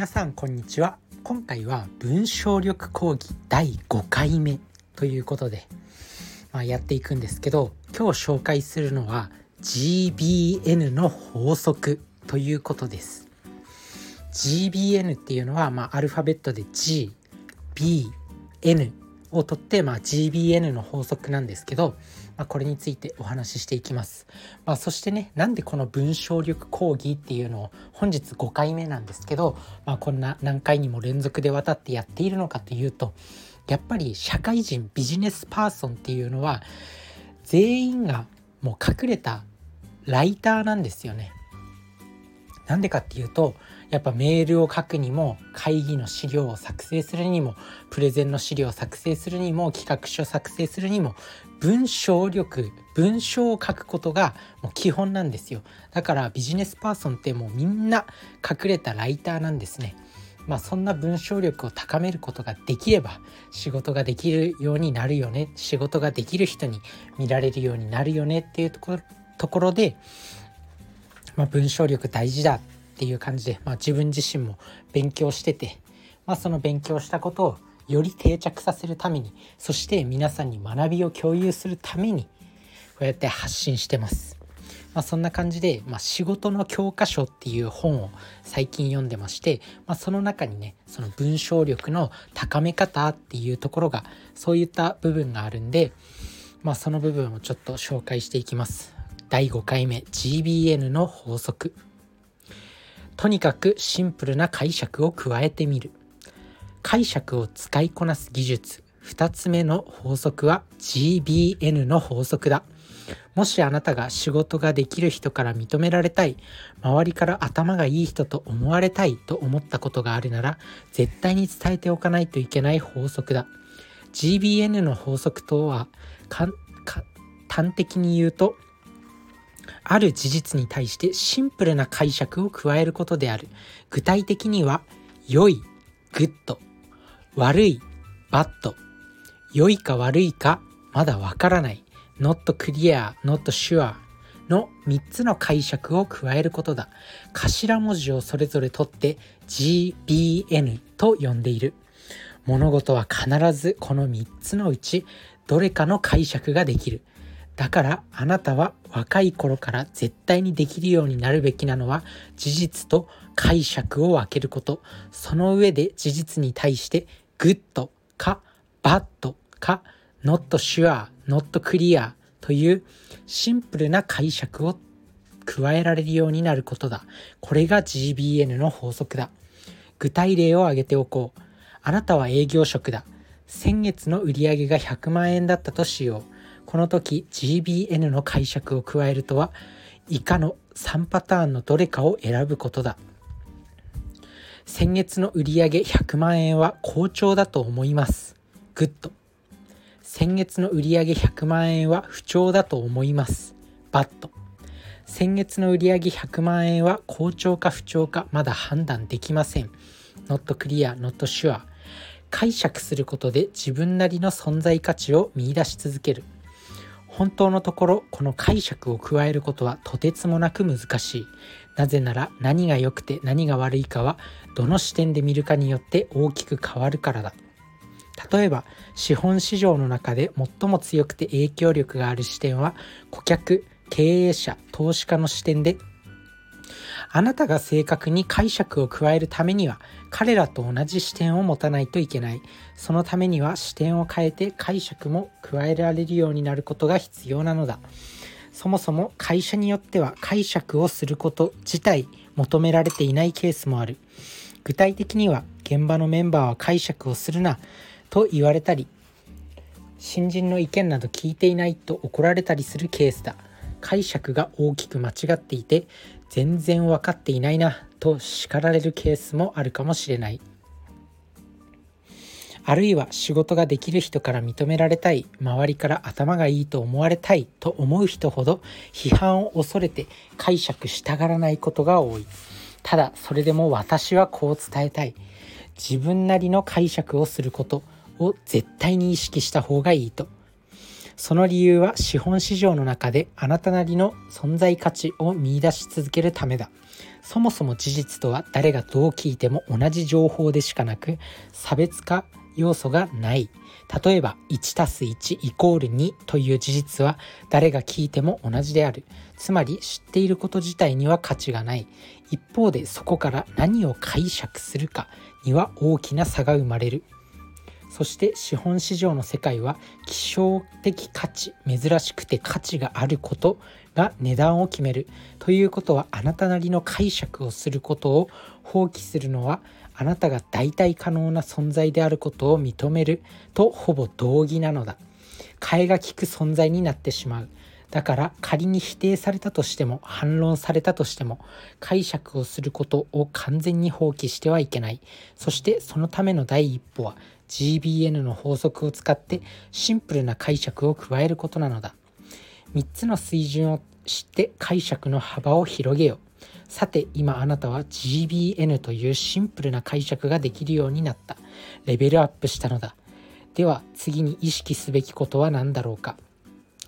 皆さんこんにちは。今回は文章力講義第5回目ということで、まあ、やっていくんですけど今日紹介するのは GBN の法則ということです。GBN っていうのは、まあ、アルファベットで GBN を取って、まあ、GBN の法則なんですけど、まあ、これについてお話ししていきます。まあ、そしてねなんでこの文章力講義っていうのを本日5回目なんですけど、まあ、こんな何回にも連続でわたってやっているのかというとやっぱり社会人ビジネスパーソンっていうのは全員がもう隠れたライターなんですよね。なんでかっていうとやっぱメールを書くにも会議の資料を作成するにもプレゼンの資料を作成するにも企画書を作成するにも文章力文章を書くことがもう基本なんですよ。だからビジネスパーソンってもうみんな隠れたライターなんですね。まあそんな文章力を高めることができれば仕事ができるようになるよね。仕事ができる人に見られるようになるよねっていうところところで、まあ、文章力大事だ。ていう感じで、まあ、自分自身も勉強してて、まあ、その勉強したことをより定着させるためにそして皆さんに学びを共有するためにこうやって発信してます。まあ、そんな感じで、まあ、仕事の教科書っていう本を最近読んでまして、まあ、その中にねその文章力の高め方っていうところがそういった部分があるんで、まあ、その部分をちょっと紹介していきます。第5回目 GBN の法則とにかくシンプルな解釈を加えてみる。解釈を使いこなす技術。2つ目の法則は GBN の法則だ。もしあなたが仕事ができる人から認められたい周りから頭がいい人と思われたいと思ったことがあるなら絶対に伝えておかないといけない法則だ。GBN の法則とは端的に言うとある事実に対してシンプルな解釈を加えることである。具体的には良い good 悪い bad。良いか悪いかまだわからない。not clear not sure の3つの解釈を加えることだ。頭文字をそれぞれ取って GBN と呼んでいる。物事は必ずこの3つのうちどれかの解釈ができる。だからあなたは若い頃から絶対にできるようになるべきなのは事実と解釈を分けること。その上で事実に対して good か bad か not sure not clear というシンプルな解釈を加えられるようになることだ。これが GBN の法則だ。具体例を挙げておこう。あなたは営業職だ。先月の売り上げが100万円だったとしよう。この時 GBN の解釈を加えるとは以下の3パターンのどれかを選ぶことだ。先月の売上100万円は好調だと思います。 good。先月の売上100万円は不調だと思います。 bad。先月の売上100万円は好調か不調かまだ判断できません。not clear not sure 解釈することで自分なりの存在価値を見いだし続ける。本当のところこの解釈を加えることはとてつもなく難しい。なぜなら何が良くて何が悪いかはどの視点で見るかによって大きく変わるからだ。例えば資本市場の中で最も強くて影響力がある視点は顧客経営者投資家の視点であなたが正確に解釈を加えるためには彼らと同じ視点を持たないといけない。そのためには視点を変えて解釈も加えられるようになることが必要なのだ。そもそも会社によっては解釈をすること自体求められていないケースもある。具体的には現場のメンバーは解釈をするなと言われたり新人の意見など聞いていないと怒られたりするケースだ。解釈が大きく間違っていて全然分かっていないなと叱られるケースもあるかもしれない。あるいは仕事ができる人から認められたい周りから頭がいいと思われたいと思う人ほど批判を恐れて解釈したがらないことが多い。ただそれでも私はこう伝えたい。自分なりの解釈をすることを絶対に意識した方がいいと。その理由は資本市場の中であなたなりの存在価値を見出し続けるためだ。そもそも事実とは誰がどう聞いても同じ情報でしかなく差別化要素がない。例えば 1+1 イコール2という事実は誰が聞いても同じである。つまり知っていること自体には価値がない。一方でそこから何を解釈するかには大きな差が生まれる。そして資本市場の世界は希少的価値珍しくて価値があることが値段を決めるということはあなたなりの解釈をすることを放棄するのはあなたが代替可能な存在であることを認めるとほぼ同義なのだ。替えが利く存在になってしまう。だから仮に否定されたとしても反論されたとしても解釈をすることを完全に放棄してはいけない。そしてそのための第一歩は GBN の法則を使ってシンプルな解釈を加えることなのだ。3つの水準を知って解釈の幅を広げよさて今あなたは GBN というシンプルな解釈ができるようになった。レベルアップしたのだ。では次に意識すべきことは何だろうか。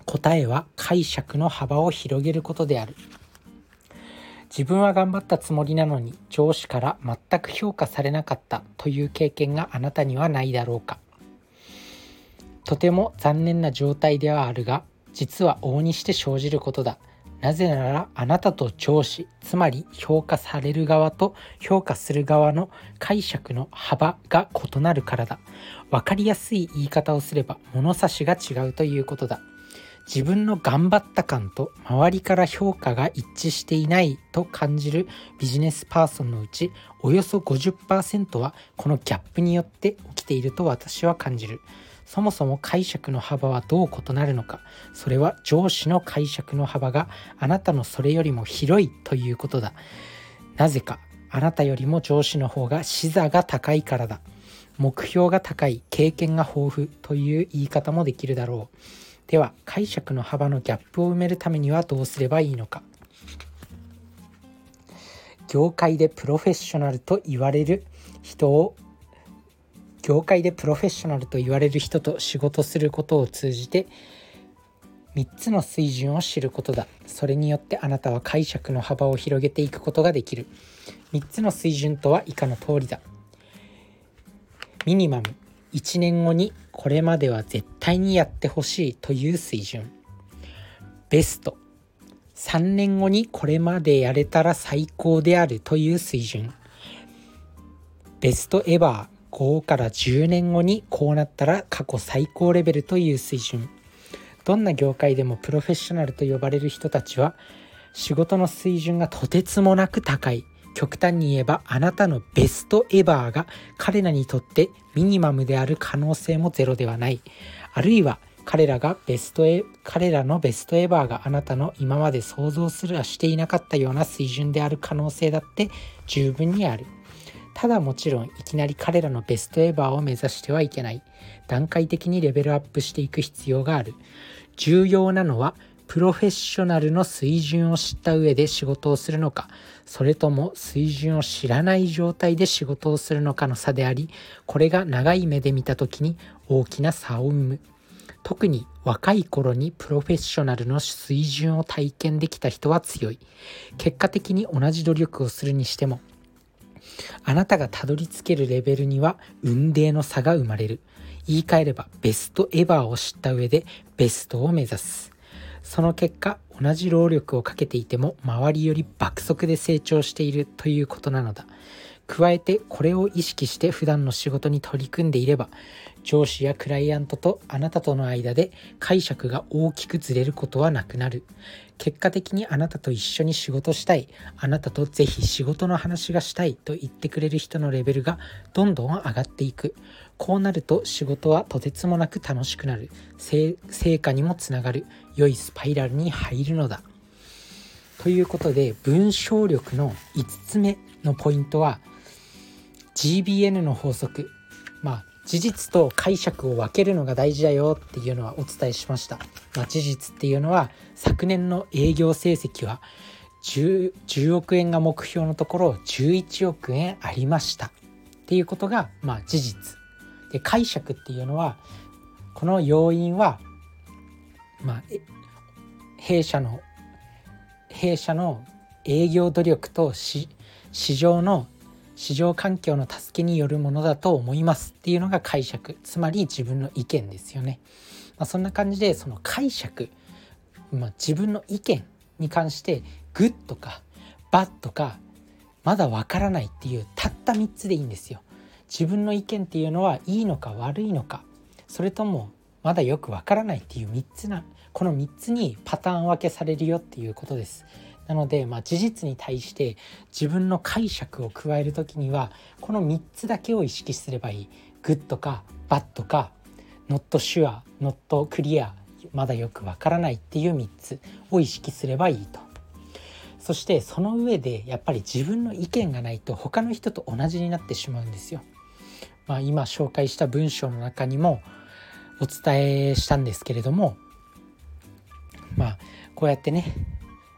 答えは解釈の幅を広げることである。自分は頑張ったつもりなのに上司から全く評価されなかったという経験があなたにはないだろうか。とても残念な状態ではあるが実は往にして生じることだ。なぜならあなたと上司つまり評価される側と評価する側の解釈の幅が異なるからだ。分かりやすい言い方をすれば物差しが違うということだ。自分の頑張った感と周りから評価が一致していないと感じるビジネスパーソンのうちおよそ50%はこのギャップによって起きていると私は感じる。そもそも解釈の幅はどう異なるのか。それは上司の解釈の幅があなたのそれよりも広いということだ。なぜか。あなたよりも上司の方が視座が高いからだ。目標が高い。経験が豊富という言い方もできるだろう。では解釈の幅のギャップを埋めるためにはどうすればいいのか。業界でプロフェッショナルと言われる人を業界でプロフェッショナルと言われる人と仕事することを通じて3つの水準を知ることだ。それによってあなたは解釈の幅を広げていくことができる。3つの水準とは以下の通りだ。ミニマム。1年後にこれまでは絶対にやってほしいという水準。ベスト。3年後にこれまでやれたら最高であるという水準。ベストエバー5から10年後にこうなったら過去最高レベルという水準。どんな業界でもプロフェッショナルと呼ばれる人たちは仕事の水準がとてつもなく高い。極端に言えばあなたのベストエバーが彼らにとってミニマムである可能性もゼロではない。あるいは彼らがベストエ彼らのベストエバーがあなたの今まで想像すらしていなかったような水準である可能性だって十分にある。ただもちろんいきなり彼らのベストエバーを目指してはいけない。段階的にレベルアップしていく必要がある。重要なのはプロフェッショナルの水準を知った上で仕事をするのかそれとも水準を知らない状態で仕事をするのかの差でありこれが長い目で見た時に大きな差を生む。特に若い頃にプロフェッショナルの水準を体験できた人は強い。結果的に同じ努力をするにしてもあなたがたどり着けるレベルには運命の差が生まれる。言い換えればベストエバーを知った上でベストを目指す。その結果同じ労力をかけていても周りより爆速で成長しているということなのだ。加えてこれを意識して普段の仕事に取り組んでいれば上司やクライアントとあなたとの間で解釈が大きくずれることはなくなる。結果的にあなたと一緒に仕事したい。あなたとぜひ仕事の話がしたいと言ってくれる人のレベルがどんどん上がっていく。こうなると仕事はとてつもなく楽しくなる。成果にもつながる。良いスパイラルに入るのだ。ということで文章力の5つ目のポイントは GBN の法則。まあ事実と解釈を分けるのが大事だよっていうのはお伝えしました、まあ、事実っていうのは昨年の営業成績は 10, 10億円が目標のところ11億円ありました。っていうことがまあ事実。で解釈っていうのはこの要因はまあ弊社の弊社の営業努力と市場の市場環境の助けによるものだと思いますっていうのが解釈つまり自分の意見ですよね。まあ、そんな感じでその解釈、まあ、自分の意見に関してグッとかバッとかまだわからないっていうたった3つでいいんですよ。自分の意見っていうのはいいのか悪いのかそれともまだよくわからないっていう3つなこの3つにパターン分けされるよっていうことです。なので、まあ、事実に対して自分の解釈を加える時にはこの3つだけを意識すればいい。Good か Bad か Not sure Not clear まだよくわからないっていう3つを意識すればいいと。そしてその上でやっぱり自分の意見がないと他の人と同じになってしまうんですよ。まあ、今紹介した文章の中にもお伝えしたんですけれどもまあこうやってね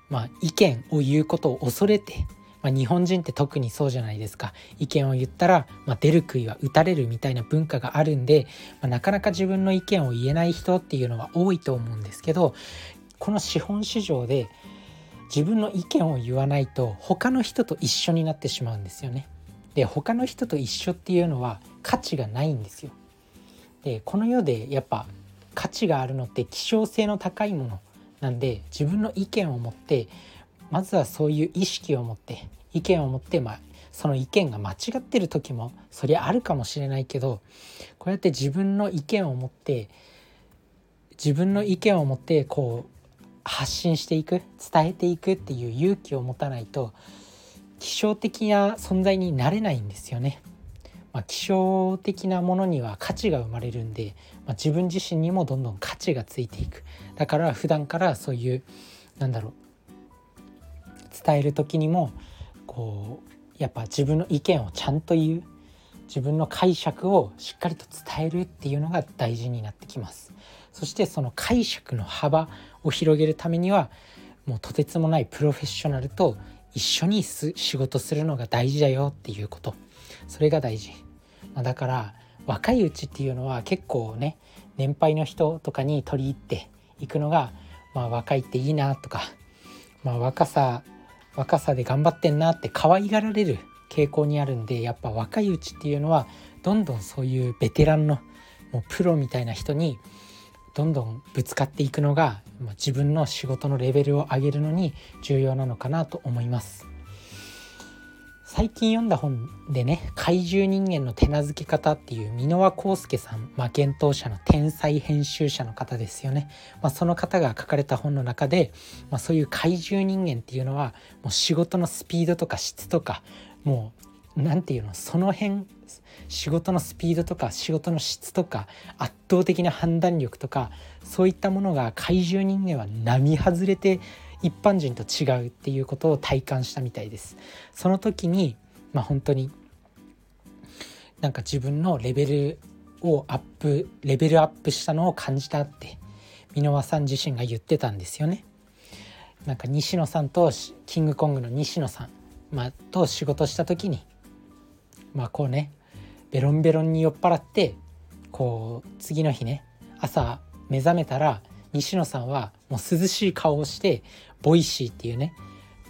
まあ、意見を言うことを恐れて、まあ、日本人って特にそうじゃないですか意見を言ったら、まあ、出る杭は打たれるみたいな文化があるんで、まあ、なかなか自分の意見を言えない人っていうのは多いと思うんですけどこの資本市場で自分の意見を言わないと他の人と一緒になってしまうんですよね。で他の人と一緒っていうのは価値がないんですよ。でこの世でやっぱ価値があるのって希少性の高いものなんで自分の意見を持ってまずはそういう意識を持って意見を持ってまあその意見が間違ってる時もそりゃあるかもしれないけどこうやって自分の意見を持って自分の意見を持ってこう発信していく伝えていくっていう勇気を持たないと希少的な存在になれないんですよね。まあ、希少的なものには価値が生まれるんで、まあ、自分自身にもどんどん価値がついていく。だから普段からそういうなんだろう伝える時にもこうやっぱ自分の意見をちゃんと言う。自分の解釈をしっかりと伝えるっていうのが大事になってきます。そしてその解釈の幅を広げるためにはもうとてつもないプロフェッショナルと一緒に仕事するのが大事だよっていうこと。それが大事。まあ、だから若いうちっていうのは結構ね年配の人とかに取り入っていくのが、まあ、若いっていいなとか、まあ、若さ若さで頑張ってんなって可愛がられる傾向にあるんでやっぱ若いうちっていうのはどんどんそういうベテランのもうプロみたいな人にどんどんぶつかっていくのが自分の仕事のレベルを上げるのに重要なのかなと思います。最近読んだ本でね怪獣人間の手なずけ方っていう箕輪康介さん、まあ、幻冬者の天才編集者の方ですよね、まあ、その方が書かれた本の中で、まあ、そういう怪獣人間っていうのはもう仕事のスピードとか質とかもう何て言うのその辺仕事のスピードとか仕事の質とか圧倒的な判断力とかそういったものが怪獣人間は並外れて一般人と違うっていうことを体感したみたいです。その時にまあ本当になんか自分のレベルをアップレベルアップしたのを感じたって箕輪さん自身が言ってたんですよね。なんか西野さんとキングコングの西野さん、まあ、と仕事した時にまあこうねベロンベロンに酔っ払ってこう次の日ね朝目覚めたら西野さんはもう涼しい顔をして Voicy っていうね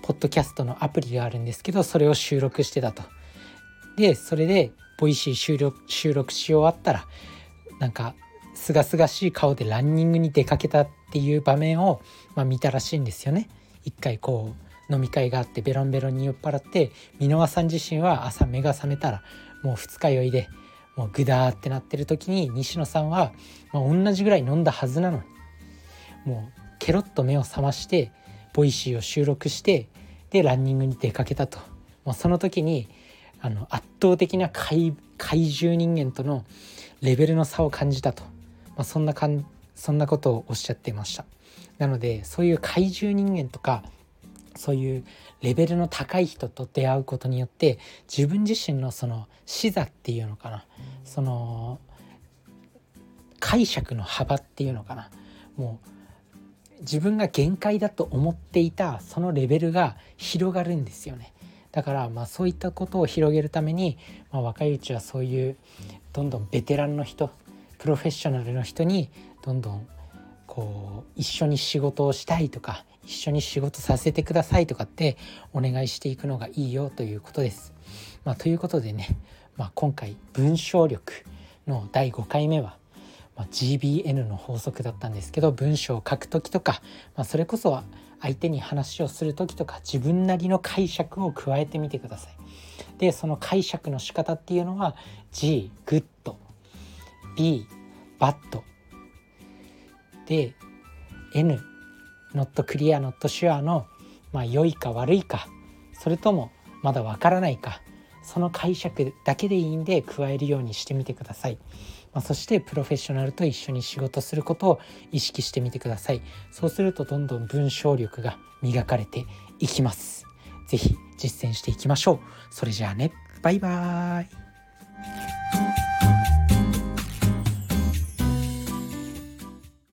ポッドキャストのアプリがあるんですけどそれを収録してたと。でそれで Voicy 収録収録し終わったらなんかすがすがしい顔でランニングに出かけたっていう場面を、まあ、見たらしいんですよね。一回こう飲み会があってベロンベロンに酔っ払って箕輪さん自身は朝目が覚めたらもう二日酔いでもうグダーってなってる時に西野さんは、まあ、同じぐらい飲んだはずなのにもうケロッと目を覚まして Voicy を収録してでランニングに出かけたと。もうその時にあの圧倒的な怪怪獣人間とのレベルの差を感じたと、まあ、そんなかんそんなことをおっしゃってました。なのでそういう怪獣人間とかそういうレベルの高い人と出会うことによって自分自身のその視座っていうのかな。その解釈の幅っていうのかな。もう自分が限界だと思っていたそのレベルが広がるんですよね。だからまあそういったことを広げるために、まあ、若いうちはそういうどんどんベテランの人プロフェッショナルの人にどんどんこう一緒に仕事をしたいとか一緒に仕事させてくださいとかってお願いしていくのがいいよということです。まあ、ということでね、まあ、今回文章力の第5回目は、まあ、GBN の法則だったんですけど文章を書く時とか、まあ、それこそは相手に話をする時とか自分なりの解釈を加えてみてください。でその解釈の仕方っていうのは G Good B バッドで N ノットクリアノットシュアのまあ良いか悪いかそれともまだわからないかその解釈だけでいいんで加えるようにしてみてください。まあ、そしてプロフェッショナルと一緒に仕事することを意識してみてください。そうするとどんどん文章力が磨かれていきます。是非実践していきましょう。それじゃあね、バイバーイ。